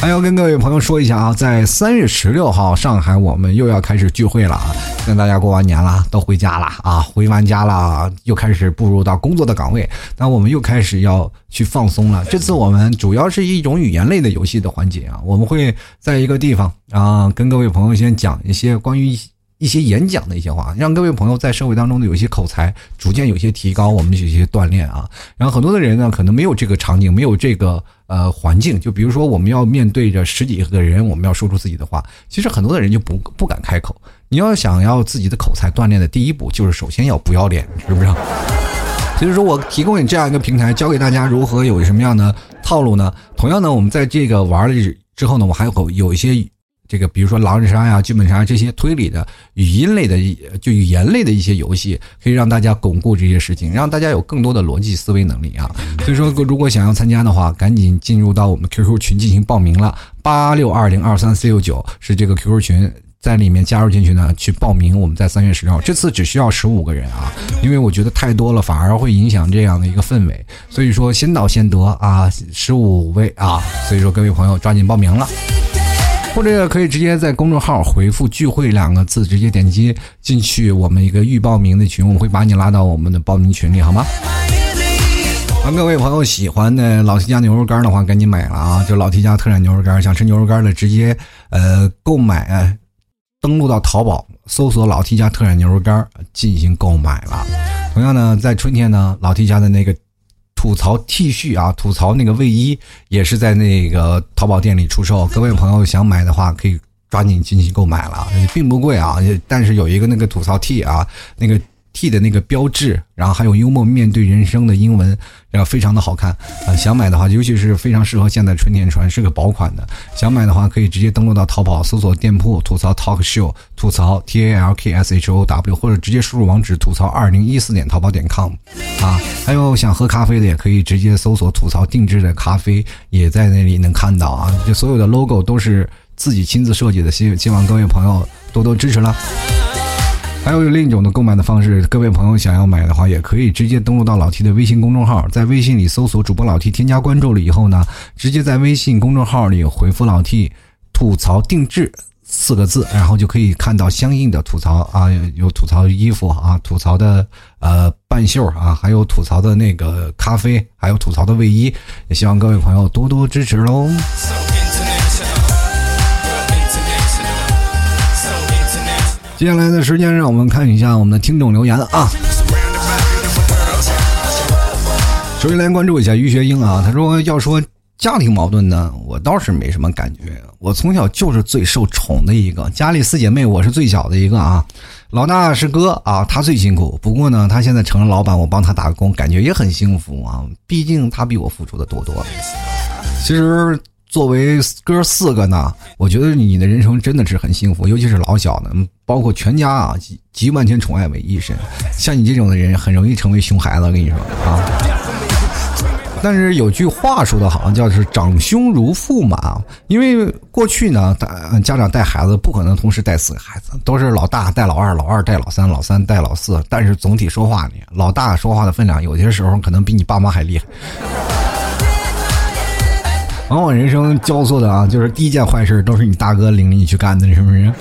Speaker 2: 还要跟各位朋友说一下啊，在三月十六号，上海我们又要开始聚会了啊！跟大家过完年了，都回家了啊！回完家了，又开始步入到工作的岗位，那我们又开始要去放松了。这次我们主要是一种语言类的游戏的环节啊，我们。会在一个地方啊，跟各位朋友先讲一些关于一些演讲的一些话，让各位朋友在社会当中的有一些口才逐渐有些提高，我们有一些锻炼啊。然后很多的人呢，可能没有这个场景，没有这个呃环境，就比如说我们要面对着十几个人，我们要说出自己的话，其实很多的人就不不敢开口。你要想要自己的口才锻炼的第一步，就是首先要不要脸，是不是？所以说我提供你这样一个平台，教给大家如何有什么样的套路呢？同样呢，我们在这个玩了。之后呢，我还有有一些这个，比如说狼人杀呀、剧本杀这些推理的语音类的，就语言类的一些游戏，可以让大家巩固这些事情，让大家有更多的逻辑思维能力啊。所以说，如果想要参加的话，赶紧进入到我们 QQ 群进行报名了，八六二零二三四六九是这个 QQ 群。在里面加入进去呢，去报名。我们在三月十号，这次只需要十五个人啊，因为我觉得太多了，反而会影响这样的一个氛围。所以说，先到先得啊，十五位啊。所以说，各位朋友抓紧报名了，或者可以直接在公众号回复“聚会”两个字，直接点击进去我们一个预报名的群，我会把你拉到我们的报名群里，好吗？啊，各位朋友喜欢的老 T 家牛肉干的话，赶紧买了啊！就老 T 家特产牛肉干，想吃牛肉干的直接呃购买。登录到淘宝，搜索老 T 家特产牛肉干进行购买了。同样呢，在春天呢，老 T 家的那个吐槽 T 恤啊，吐槽那个卫衣也是在那个淘宝店里出售。各位朋友想买的话，可以抓紧进行购买了，并不贵啊。但是有一个那个吐槽 T 啊，那个。T 的那个标志，然后还有幽默面对人生的英文，然后非常的好看啊！想买的话，尤其是非常适合现在春天穿，是个薄款的。想买的话，可以直接登录到淘宝，搜索店铺吐槽 Talk Show，吐槽 T A L K S H O W，或者直接输入网址吐槽二零一四点淘宝点 com 啊！还有想喝咖啡的，也可以直接搜索吐槽定制的咖啡，也在那里能看到啊！就所有的 logo 都是自己亲自设计的，希希望各位朋友多多支持了。还有另一种的购买的方式，各位朋友想要买的话，也可以直接登录到老 T 的微信公众号，在微信里搜索主播老 T，添加关注了以后呢，直接在微信公众号里回复老 T 吐槽定制四个字，然后就可以看到相应的吐槽啊，有吐槽衣服啊，吐槽的呃半袖啊，还有吐槽的那个咖啡，还有吐槽的卫衣，也希望各位朋友多多支持喽。接下来的时间，让我们看一下我们的听众留言啊。首先来关注一下于学英啊，他说要说家庭矛盾呢，我倒是没什么感觉。我从小就是最受宠的一个，家里四姐妹我是最小的一个啊。老大是哥啊，他最辛苦。不过呢，他现在成了老板，我帮他打工，感觉也很幸福啊。毕竟他比我付出的多多了。其实。作为哥四个呢，我觉得你的人生真的是很幸福，尤其是老小的，包括全家啊，集集万千宠爱为一身。像你这种的人，很容易成为熊孩子。我跟你说啊，但是有句话说的好，叫是长兄如父嘛。因为过去呢，家长带孩子不可能同时带四个孩子，都是老大带老二，老二带老三，老三带老四。但是总体说话呢，老大说话的分量，有些时候可能比你爸妈还厉害。往往人生交错的啊，就是第一件坏事都是你大哥领着你去干的，是不是？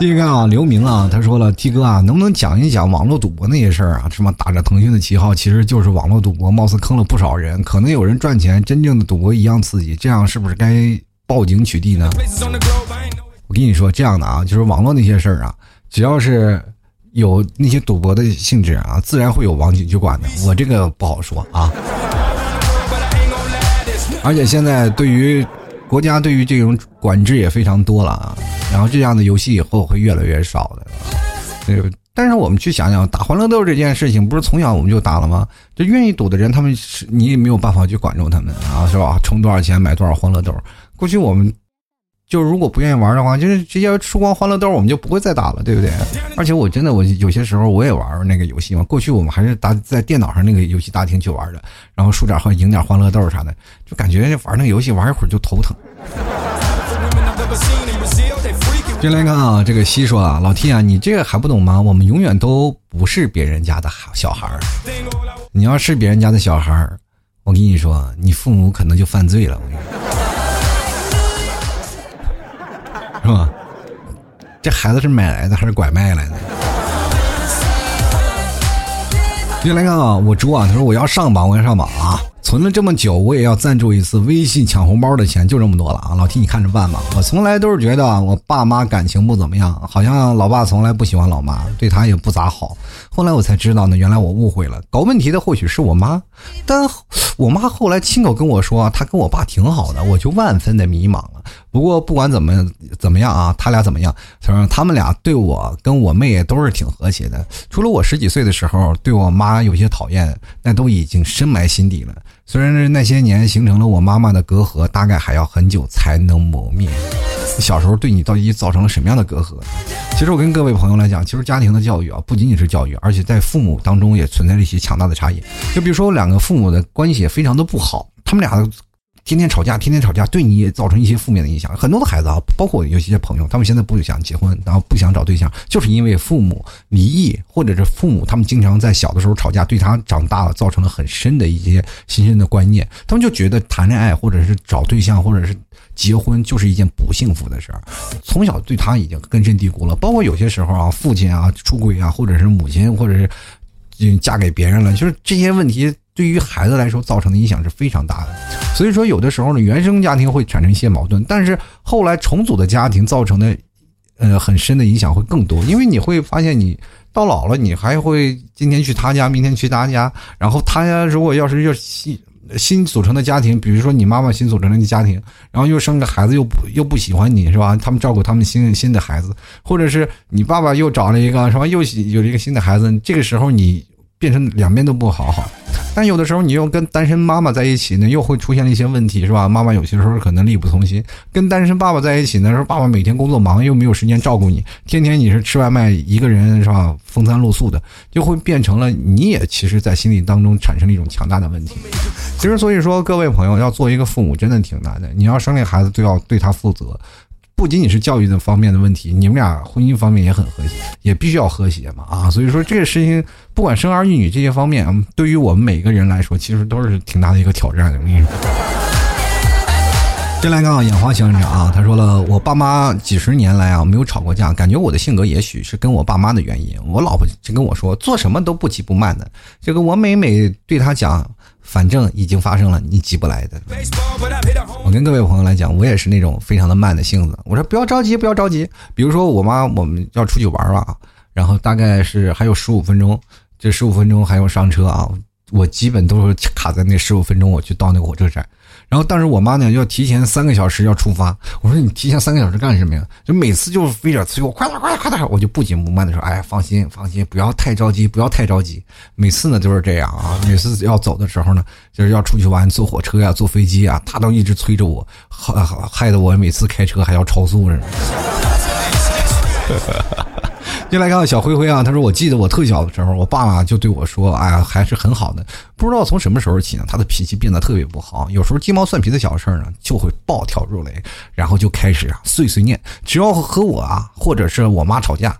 Speaker 2: 第一个啊，刘明啊，他说了，T 哥啊，能不能讲一讲网络赌博那些事儿啊？什么打着腾讯的旗号，其实就是网络赌博，貌似坑了不少人，可能有人赚钱，真正的赌博一样刺激，这样是不是该报警取缔呢？我跟你说，这样的啊，就是网络那些事儿啊，只要是有那些赌博的性质啊，自然会有网警去管的。我这个不好说啊。而且现在对于国家对于这种管制也非常多了啊，然后这样的游戏以后会越来越少的。对，但是我们去想想，打欢乐豆这件事情，不是从小我们就打了吗？就愿意赌的人，他们是你也没有办法去管住他们啊，是吧？充多少钱买多少欢乐豆？过去我们。就是如果不愿意玩的话，就是直接输光欢乐豆，我们就不会再打了，对不对？而且我真的，我有些时候我也玩那个游戏嘛。过去我们还是打在电脑上那个游戏大厅去玩的，然后输点或赢点欢乐豆啥的，就感觉玩那个游戏玩一会儿就头疼。进来看啊，这个西说啊，老 T 啊，你这个还不懂吗？我们永远都不是别人家的小孩儿。你要是别人家的小孩儿，我跟你说，你父母可能就犯罪了。我跟你说。是吧？这孩子是买来的还是拐卖来的？进来看啊，我猪啊，他说我要上榜，我要上榜啊。存了这么久，我也要赞助一次微信抢红包的钱，就这么多了啊！老提你看着办吧。我从来都是觉得我爸妈感情不怎么样，好像老爸从来不喜欢老妈，对他也不咋好。后来我才知道呢，原来我误会了，搞问题的或许是我妈。但我妈后来亲口跟我说，她跟我爸挺好的，我就万分的迷茫了。不过不管怎么怎么样啊，他俩怎么样？他说他们俩对我跟我妹都是挺和谐的，除了我十几岁的时候对我妈有些讨厌，那都已经深埋心底了。虽然那些年形成了我妈妈的隔阂，大概还要很久才能磨灭。小时候对你到底造成了什么样的隔阂？其实我跟各位朋友来讲，其实家庭的教育啊，不仅仅是教育，而且在父母当中也存在着一些强大的差异。就比如说我两个父母的关系也非常的不好，他们俩。天天吵架，天天吵架，对你也造成一些负面的影响。很多的孩子啊，包括有些朋友，他们现在不想结婚，然后不想找对象，就是因为父母离异，或者是父母他们经常在小的时候吵架，对他长大了造成了很深的一些新生的观念。他们就觉得谈恋爱，或者是找对象，或者是结婚，就是一件不幸福的事儿。从小对他已经根深蒂固了。包括有些时候啊，父亲啊出轨啊，或者是母亲，或者是嫁给别人了，就是这些问题。对于孩子来说，造成的影响是非常大的。所以说，有的时候呢，原生家庭会产生一些矛盾，但是后来重组的家庭造成的，呃，很深的影响会更多。因为你会发现，你到老了，你还会今天去他家，明天去他家。然后他家如果要是又新新组成的家庭，比如说你妈妈新组成的家庭，然后又生个孩子，又不又不喜欢你是吧？他们照顾他们新新的孩子，或者是你爸爸又找了一个是吧？又有了一个新的孩子，这个时候你。变成两边都不好好，但有的时候你又跟单身妈妈在一起呢，又会出现了一些问题，是吧？妈妈有些时候可能力不从心。跟单身爸爸在一起呢，说爸爸每天工作忙，又没有时间照顾你，天天你是吃外卖，一个人是吧？风餐露宿的，就会变成了你也其实，在心理当中产生了一种强大的问题。其实，所以说各位朋友要做一个父母真的挺难的，你要生个孩子就要对他负责。不仅仅是教育的方面的问题，你们俩婚姻方面也很和谐，也必须要和谐嘛啊！所以说这个事情，不管生儿育女这些方面，对于我们每个人来说，其实都是挺大的一个挑战的。我跟你说，先来看啊，眼花先生啊，他说了，我爸妈几十年来啊没有吵过架，感觉我的性格也许是跟我爸妈的原因。我老婆就跟我说，做什么都不急不慢的。这个我每每对他讲。反正已经发生了，你急不来的。我跟各位朋友来讲，我也是那种非常的慢的性子。我说不要着急，不要着急。比如说我妈我们要出去玩了啊，然后大概是还有十五分钟，这十五分钟还要上车啊。我基本都是卡在那十五分钟，我去到那个火车站。然后，但是我妈呢要提前三个小时要出发。我说你提前三个小时干什么呀？就每次就非得催我快点快点快点，我就不紧不慢的说，哎，放心放心，不要太着急，不要太着急。每次呢都是这样啊，每次要走的时候呢，就是要出去玩，坐火车呀，坐飞机啊，她都一直催着我，害害得我每次开车还要超速似的。进来看小灰灰啊，他说：“我记得我特小的时候，我爸爸就对我说，哎呀，还是很好的。不知道从什么时候起呢，他的脾气变得特别不好。有时候鸡毛蒜皮的小事呢，就会暴跳如雷，然后就开始啊碎碎念。只要和我啊，或者是我妈吵架，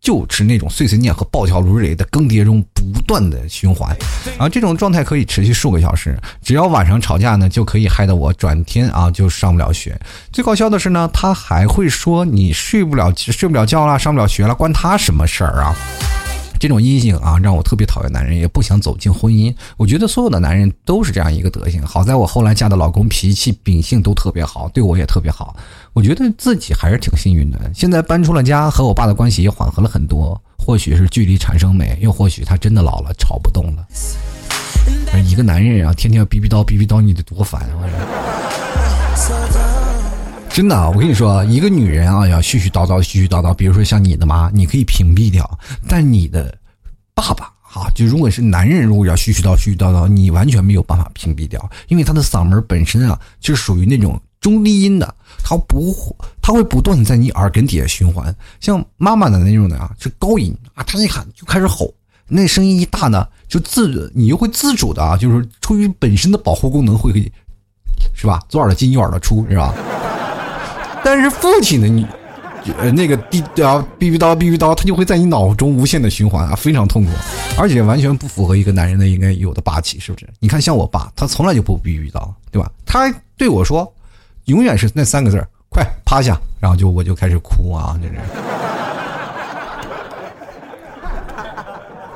Speaker 2: 就是那种碎碎念和暴跳如雷的更迭中不断的循环，啊，这种状态可以持续数个小时。只要晚上吵架呢，就可以害得我转天啊就上不了学。最搞笑的是呢，他还会说你睡不了睡不了觉了，上不了学了，关他什么事儿啊？这种阴性啊，让我特别讨厌男人，也不想走进婚姻。我觉得所有的男人都是这样一个德行。好在我后来嫁的老公脾气秉性都特别好，对我也特别好。我觉得自己还是挺幸运的。现在搬出了家，和我爸的关系也缓和了很多。或许是距离产生美，又或许他真的老了，吵不动了。一个男人啊，天天逼逼叨逼逼叨，你得多烦啊！真的，我跟你说，一个女人啊，要絮絮叨叨、絮絮叨叨。比如说像你的妈，你可以屏蔽掉；但你的爸爸啊，就如果是男人，如果要絮絮叨、絮絮叨叨，你完全没有办法屏蔽掉，因为他的嗓门本身啊，就属于那种中低音的，他不，他会不断在你耳根底下循环。像妈妈的那种的啊，是高音啊，他一喊就开始吼，那声音一大呢，就自你又会自主的啊，就是出于本身的保护功能会，是吧？左耳朵进右耳朵出，是吧？但是父亲的你，呃，那个滴啊，哔哔叨哔哔叨，他就会在你脑中无限的循环啊，非常痛苦，而且完全不符合一个男人的应该有的霸气，是不是？你看，像我爸，他从来就不哔哔叨，对吧？他对我说，永远是那三个字快趴下，然后就我就开始哭啊，这是。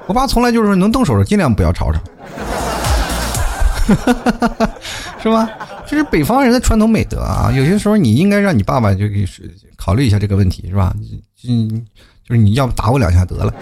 Speaker 2: 我爸从来就是能动手的尽量不要吵吵，是吗？这是北方人的传统美德啊！有些时候你应该让你爸爸就给考虑一下这个问题，是吧？嗯，就是你要不打我两下得了。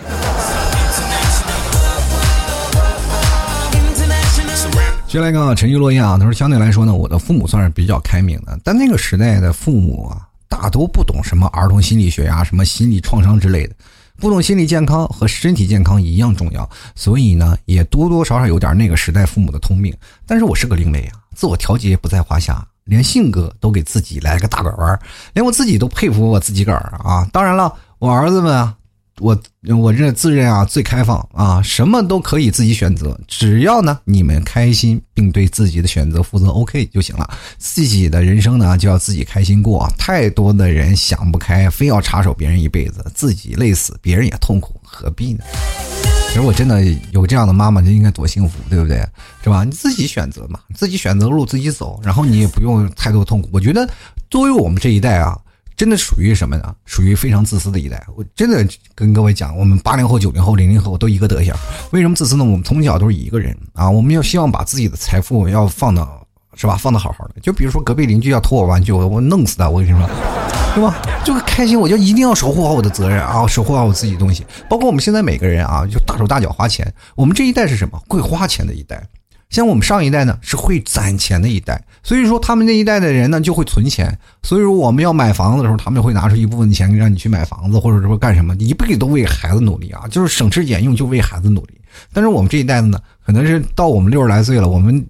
Speaker 2: 接下来看陈玉落雁啊，他说相对来说呢，我的父母算是比较开明的，但那个时代的父母啊，大都不懂什么儿童心理学呀、什么心理创伤之类的，不懂心理健康和身体健康一样重要，所以呢，也多多少少有点那个时代父母的通病。但是我是个另类啊。自我调节不在话下，连性格都给自己来个大拐弯，连我自己都佩服我自己个儿啊！当然了，我儿子们啊，我我这自认啊最开放啊，什么都可以自己选择，只要呢你们开心并对自己的选择负责，OK 就行了。自己的人生呢就要自己开心过，太多的人想不开，非要插手别人一辈子，自己累死，别人也痛苦，何必呢？其实我真的有这样的妈妈，就应该多幸福，对不对？是吧？你自己选择嘛，自己选择路自己走，然后你也不用太多痛苦。我觉得作为我们这一代啊，真的属于什么呢？属于非常自私的一代。我真的跟各位讲，我们八零后、九零后、零零后都一个德行。为什么自私呢？我们从小都是一个人啊，我们要希望把自己的财富要放到，是吧？放的好好的。就比如说隔壁邻居要偷我玩具，我我弄死他，我跟你说。对吧？就开心，我就一定要守护好我的责任啊，守护好我自己的东西。包括我们现在每个人啊，就大手大脚花钱。我们这一代是什么？会花钱的一代。像我们上一代呢，是会攒钱的一代。所以说，他们那一代的人呢，就会存钱。所以说，我们要买房子的时候，他们会拿出一部分钱让你去买房子，或者说干什么，一辈子都为孩子努力啊，就是省吃俭用就为孩子努力。但是我们这一代的呢，可能是到我们六十来岁了，我们。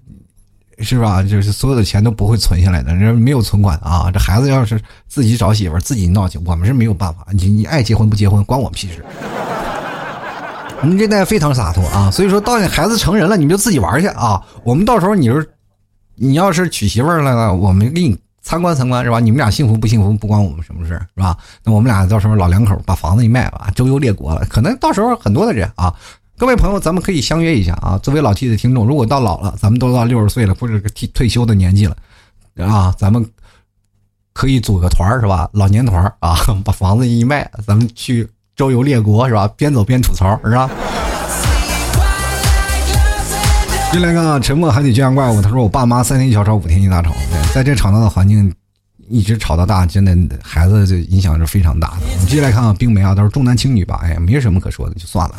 Speaker 2: 是吧？就是所有的钱都不会存下来的，人没有存款啊！这孩子要是自己找媳妇，自己闹去，我们是没有办法。你你爱结婚不结婚，关我屁事。我们这代非常洒脱啊，所以说到你孩子成人了，你们就自己玩去啊！我们到时候你是你要是娶媳妇儿了，我们给你参观参观，是吧？你们俩幸福不幸福不关我们什么事是吧？那我们俩到时候老两口把房子一卖吧，周游列国了，可能到时候很多的人啊。各位朋友，咱们可以相约一下啊！作为老 T 的听众，如果到老了，咱们都到六十岁了，或者退退休的年纪了，啊，咱们可以组个团是吧？老年团啊，把房子一卖，咱们去周游列国是吧？边走边吐槽是吧？进来看沉默还得这样怪物。他说：“我爸妈三天一小吵，五天一大吵，在这吵闹的环境一直吵到大，真的孩子这影响是非常大的。”我们继续来看啊，冰梅啊，他说重男轻女吧，哎呀，没什么可说的，就算了。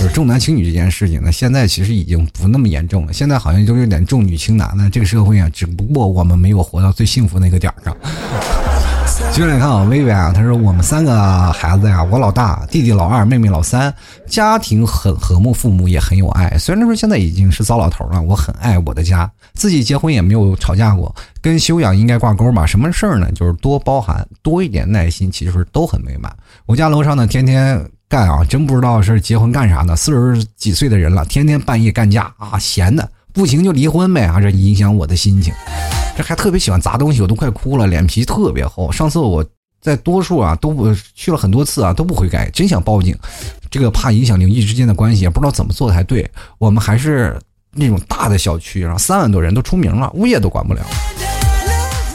Speaker 2: 就是重男轻女这件事情呢，现在其实已经不那么严重了。现在好像就有点重女轻男了。这个社会啊，只不过我们没有活到最幸福那个点儿上。接下来看啊，薇薇啊，他说我们三个孩子呀，我老大，弟弟老二，妹妹老三，家庭很和睦，父母也很有爱。虽然说现在已经是糟老头了，我很爱我的家，自己结婚也没有吵架过，跟修养应该挂钩吧？什么事儿呢？就是多包涵，多一点耐心，其实都很美满。我家楼上呢，天天。干啊，真不知道是结婚干啥呢？四十几岁的人了，天天半夜干架啊，闲的不行就离婚呗啊！这影响我的心情，这还特别喜欢砸东西，我都快哭了，脸皮特别厚。上次我在多数啊都不去了很多次啊都不悔改，真想报警，这个怕影响邻居之间的关系，也不知道怎么做才对。我们还是那种大的小区，然后三万多人都出名了，物业都管不了。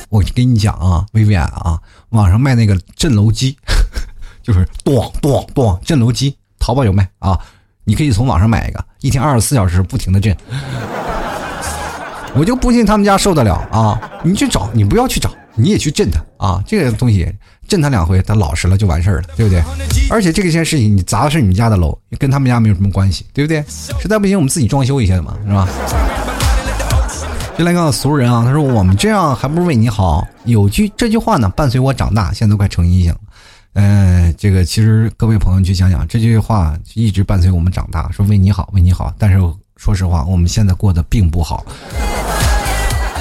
Speaker 2: 我跟你讲啊，薇薇安啊，网上卖那个震楼机，就是咚咚咚震楼机，淘宝有卖啊，你可以从网上买一个，一天二十四小时不停的震。我就不信他们家受得了啊！你去找，你不要去找，你也去震他啊！这个东西震他两回，他老实了就完事儿了，对不对？而且这个件事情，你砸的是你们家的楼，跟他们家没有什么关系，对不对？实在不行，我们自己装修一下嘛，是吧？就来个俗人啊，他说我们这样还不如为你好。有句这句话呢，伴随我长大，现在都快成阴性了。嗯，这个其实各位朋友去想想，这句话一直伴随我们长大，说为你好，为你好。但是说实话，我们现在过得并不好。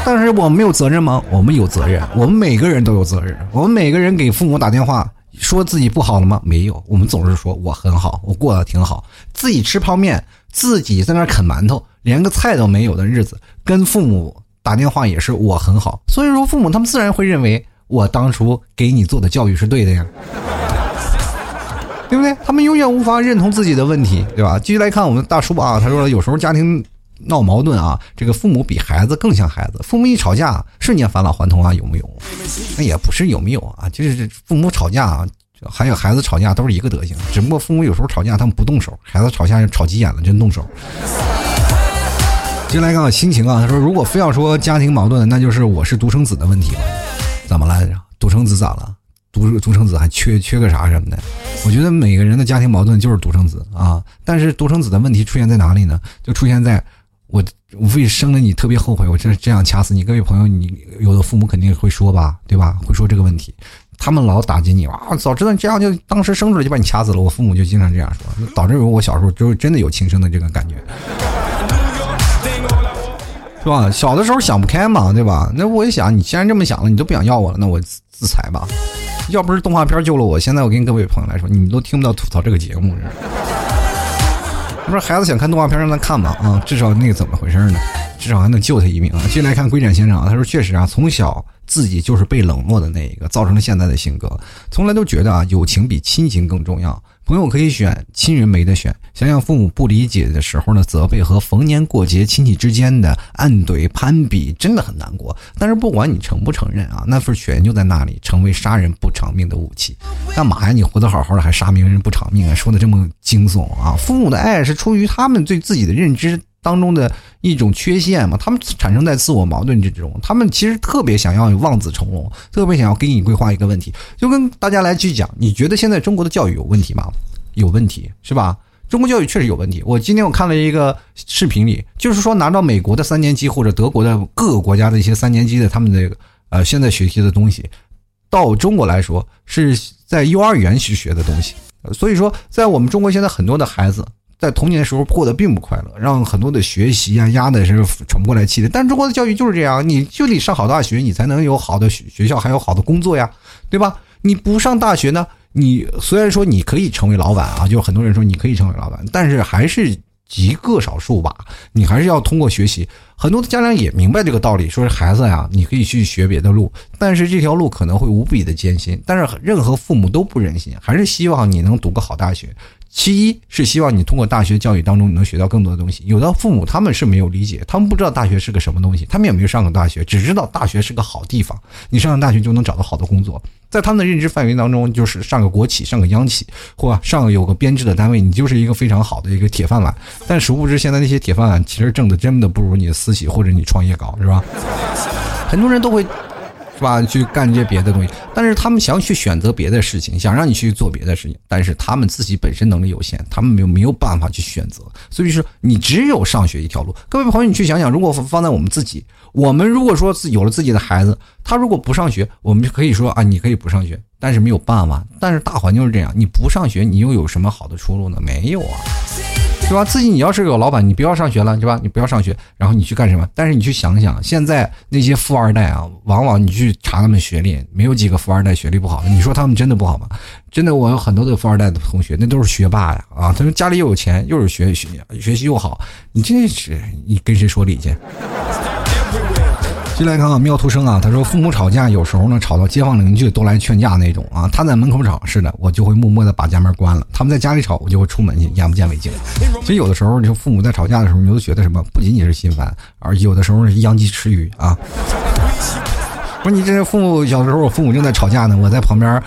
Speaker 2: 但是我们没有责任吗？我们有责任，我们每个人都有责任。我们每个人给父母打电话，说自己不好了吗？没有，我们总是说我很好，我过得挺好。自己吃泡面，自己在那啃馒头，连个菜都没有的日子，跟父母打电话也是我很好。所以说，父母他们自然会认为我当初给你做的教育是对的呀，对不对？他们永远无法认同自己的问题，对吧？继续来看我们大叔啊，他说有时候家庭。闹矛盾啊，这个父母比孩子更像孩子。父母一吵架，瞬间返老还童啊，有没有？那也不是有没有啊，就是父母吵架啊，还有孩子吵架都是一个德行。只不过父母有时候吵架他们不动手，孩子吵架吵急眼了真动手。进来看看心情啊，他说如果非要说家庭矛盾，那就是我是独生子的问题了。怎么来着？独生子咋了？独独生子还缺缺个啥什么的？我觉得每个人的家庭矛盾就是独生子啊，但是独生子的问题出现在哪里呢？就出现在。我无非生了你特别后悔，我这这样掐死你。各位朋友，你有的父母肯定会说吧，对吧？会说这个问题，他们老打击你啊！早知道你这样就当时生出来就把你掐死了。我父母就经常这样说，导致我小时候就真的有轻生的这个感觉，是吧？小的时候想不开嘛，对吧？那我一想，你既然这么想了，你都不想要我了，那我自裁吧。要不是动画片救了我，现在我跟各位朋友来说，你们都听不到吐槽这个节目。不是孩子想看动画片，让他看吧啊，至少那个怎么回事呢？至少还能救他一命啊！进来看龟展先生啊，他说确实啊，从小自己就是被冷落的那一个，造成了现在的性格，从来都觉得啊，友情比亲情更重要。朋友可以选，亲人没得选。想想父母不理解的时候呢，责备和逢年过节亲戚之间的暗怼攀比，真的很难过。但是不管你承不承认啊，那份权就在那里，成为杀人不偿命的武器。干嘛呀？你活得好好的，还杀名人不偿命啊？说的这么惊悚啊！父母的爱是出于他们对自己的认知。当中的一种缺陷嘛，他们产生在自我矛盾之中，他们其实特别想要望子成龙，特别想要给你规划一个问题，就跟大家来去讲，你觉得现在中国的教育有问题吗？有问题是吧？中国教育确实有问题。我今天我看了一个视频里，就是说拿到美国的三年级或者德国的各个国家的一些三年级的他们的呃现在学习的东西，到中国来说是在幼儿园去学的东西，所以说在我们中国现在很多的孩子。在童年的时候过得并不快乐，让很多的学习啊压的是喘不过来气的。但中国的教育就是这样，你就得上好大学，你才能有好的学校，还有好的工作呀，对吧？你不上大学呢，你虽然说你可以成为老板啊，就很多人说你可以成为老板，但是还是极个少数吧。你还是要通过学习。很多的家长也明白这个道理，说是孩子呀，你可以去学别的路，但是这条路可能会无比的艰辛。但是任何父母都不忍心，还是希望你能读个好大学。其一是希望你通过大学教育当中，你能学到更多的东西。有的父母他们是没有理解，他们不知道大学是个什么东西，他们也没有上过大学，只知道大学是个好地方，你上了大学就能找到好的工作。在他们的认知范围当中，就是上个国企、上个央企，或上有个编制的单位，你就是一个非常好的一个铁饭碗。但殊不知，现在那些铁饭碗其实挣的真的不如你的私企或者你创业高，是吧？很多人都会。是吧？去干这些别的东西，但是他们想去选择别的事情，想让你去做别的事情，但是他们自己本身能力有限，他们没有没有办法去选择，所以说你只有上学一条路。各位朋友，你去想想，如果放在我们自己，我们如果说自有了自己的孩子，他如果不上学，我们就可以说啊，你可以不上学，但是没有办法，但是大环境是这样，你不上学，你又有什么好的出路呢？没有啊。对吧？自己你要是有老板，你不要上学了，是吧？你不要上学，然后你去干什么？但是你去想想，现在那些富二代啊，往往你去查他们学历，没有几个富二代学历不好的。你说他们真的不好吗？真的，我有很多的富二代的同学，那都是学霸呀！啊，他们家里又有钱，又是学学学习又好，你这是你跟谁说理去？进来看啊，妙图生啊，他说父母吵架有时候呢吵到街坊邻居都来劝架那种啊。他在门口吵是的，我就会默默的把家门关了。他们在家里吵，我就会出门去，眼不见为净。其实有的时候，你说父母在吵架的时候，你都觉得什么？不仅仅是心烦，而有的时候是殃及池鱼啊。不是你这父母小时候，我父母正在吵架呢，我在旁边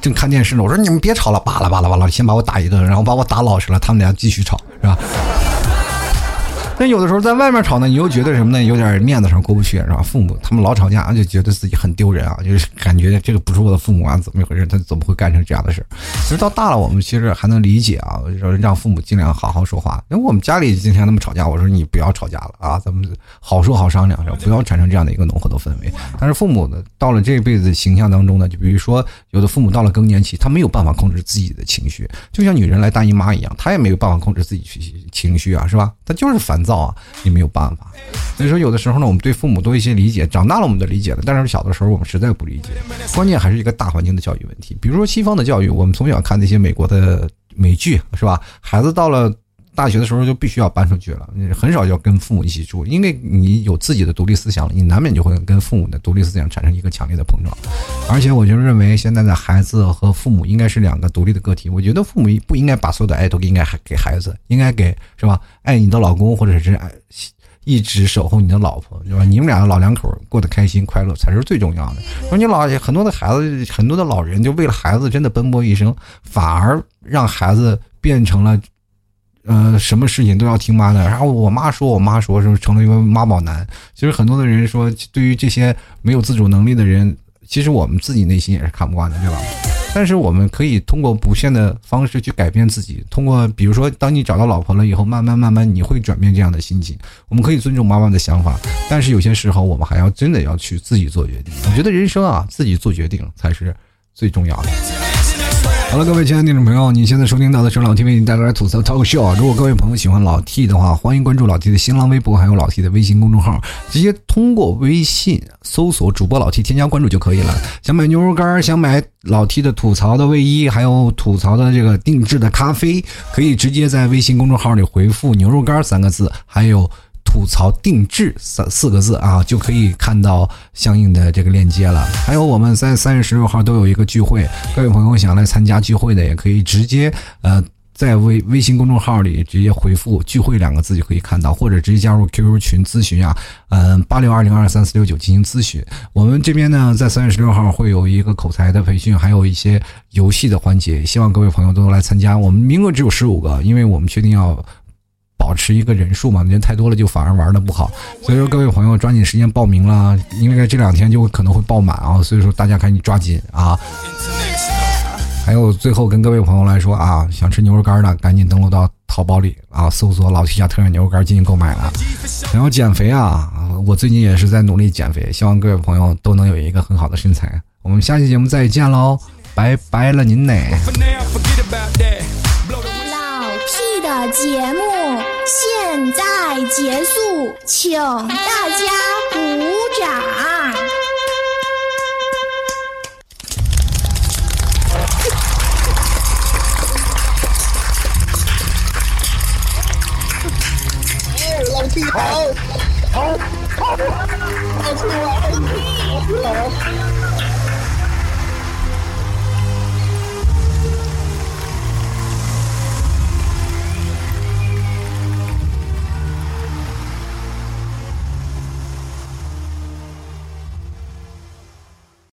Speaker 2: 正看电视呢。我说你们别吵了，巴拉巴拉巴拉，先把我打一顿，然后把我打老实了，他们俩继续吵，是吧？但有的时候在外面吵呢，你又觉得什么呢？有点面子上过不去，是吧？父母他们老吵架，就觉得自己很丢人啊，就是感觉这个不是我的父母啊，怎么一回事？他怎么会干成这样的事？其实到大了，我们其实还能理解啊，说让父母尽量好好说话。因为我们家里经常那么吵架，我说你不要吵架了啊，咱们好说好商量，不要产生这样的一个浓厚的氛围。但是父母呢，到了这辈子形象当中呢，就比如说有的父母到了更年期，他没有办法控制自己的情绪，就像女人来大姨妈一样，她也没有办法控制自己情绪啊，是吧？她就是烦躁啊，也没有办法。所以说，有的时候呢，我们对父母多一些理解，长大了我们就理解了。但是小的时候，我们实在不理解。关键还是一个大环境的教育问题。比如说西方的教育，我们从小看那些美国的美剧，是吧？孩子到了大学的时候就必须要搬出去了，很少要跟父母一起住，因为你有自己的独立思想了，你难免就会跟父母的独立思想产生一个强烈的碰撞。而且，我就认为现在的孩子和父母应该是两个独立的个体。我觉得父母不应该把所有的爱都应该给孩子，应该给是吧？爱你的老公，或者是爱。一直守候你的老婆，对吧？你们俩老两口过得开心快乐才是最重要的。说你老很多的孩子，很多的老人就为了孩子真的奔波一生，反而让孩子变成了，呃，什么事情都要听妈的。然后我妈说，我妈说，是成了一个妈宝男。其实很多的人说，对于这些没有自主能力的人，其实我们自己内心也是看不惯的，对吧？但是我们可以通过不限的方式去改变自己，通过比如说，当你找到老婆了以后，慢慢慢慢你会转变这样的心情。我们可以尊重妈妈的想法，但是有些时候我们还要真的要去自己做决定。我觉得人生啊，自己做决定才是最重要的。好了，各位亲爱的听众朋友，你现在收听到的是老 T 为你带来吐槽 talk show。如果各位朋友喜欢老 T 的话，欢迎关注老 T 的新浪微博，还有老 T 的微信公众号，直接通过微信搜索主播老 T 添加关注就可以了。想买牛肉干，想买老 T 的吐槽的卫衣，还有吐槽的这个定制的咖啡，可以直接在微信公众号里回复“牛肉干”三个字，还有。吐槽定制三四个字啊，就可以看到相应的这个链接了。还有我们在三月十六号都有一个聚会，各位朋友想来参加聚会的，也可以直接呃在微微信公众号里直接回复“聚会”两个字就可以看到，或者直接加入 QQ 群咨询啊，嗯八六二零二三四六九进行咨询。我们这边呢，在三月十六号会有一个口才的培训，还有一些游戏的环节，希望各位朋友都能来参加。我们名额只有十五个，因为我们确定要。保持一个人数嘛，人太多了就反而玩的不好。所以说各位朋友抓紧时间报名啦，因为这两天就可能会爆满啊，所以说大家赶紧抓紧啊。还有最后跟各位朋友来说啊，想吃牛肉干的赶紧登录到淘宝里啊，搜索老 T 家特产牛肉干进行购买了。想要减肥啊，我最近也是在努力减肥，希望各位朋友都能有一个很好的身材。我们下期节目再见喽，拜拜了您嘞。
Speaker 3: 老 T 的节目现在结束，请大家鼓掌。
Speaker 4: 老弟好，好，好，好，好好，老弟好。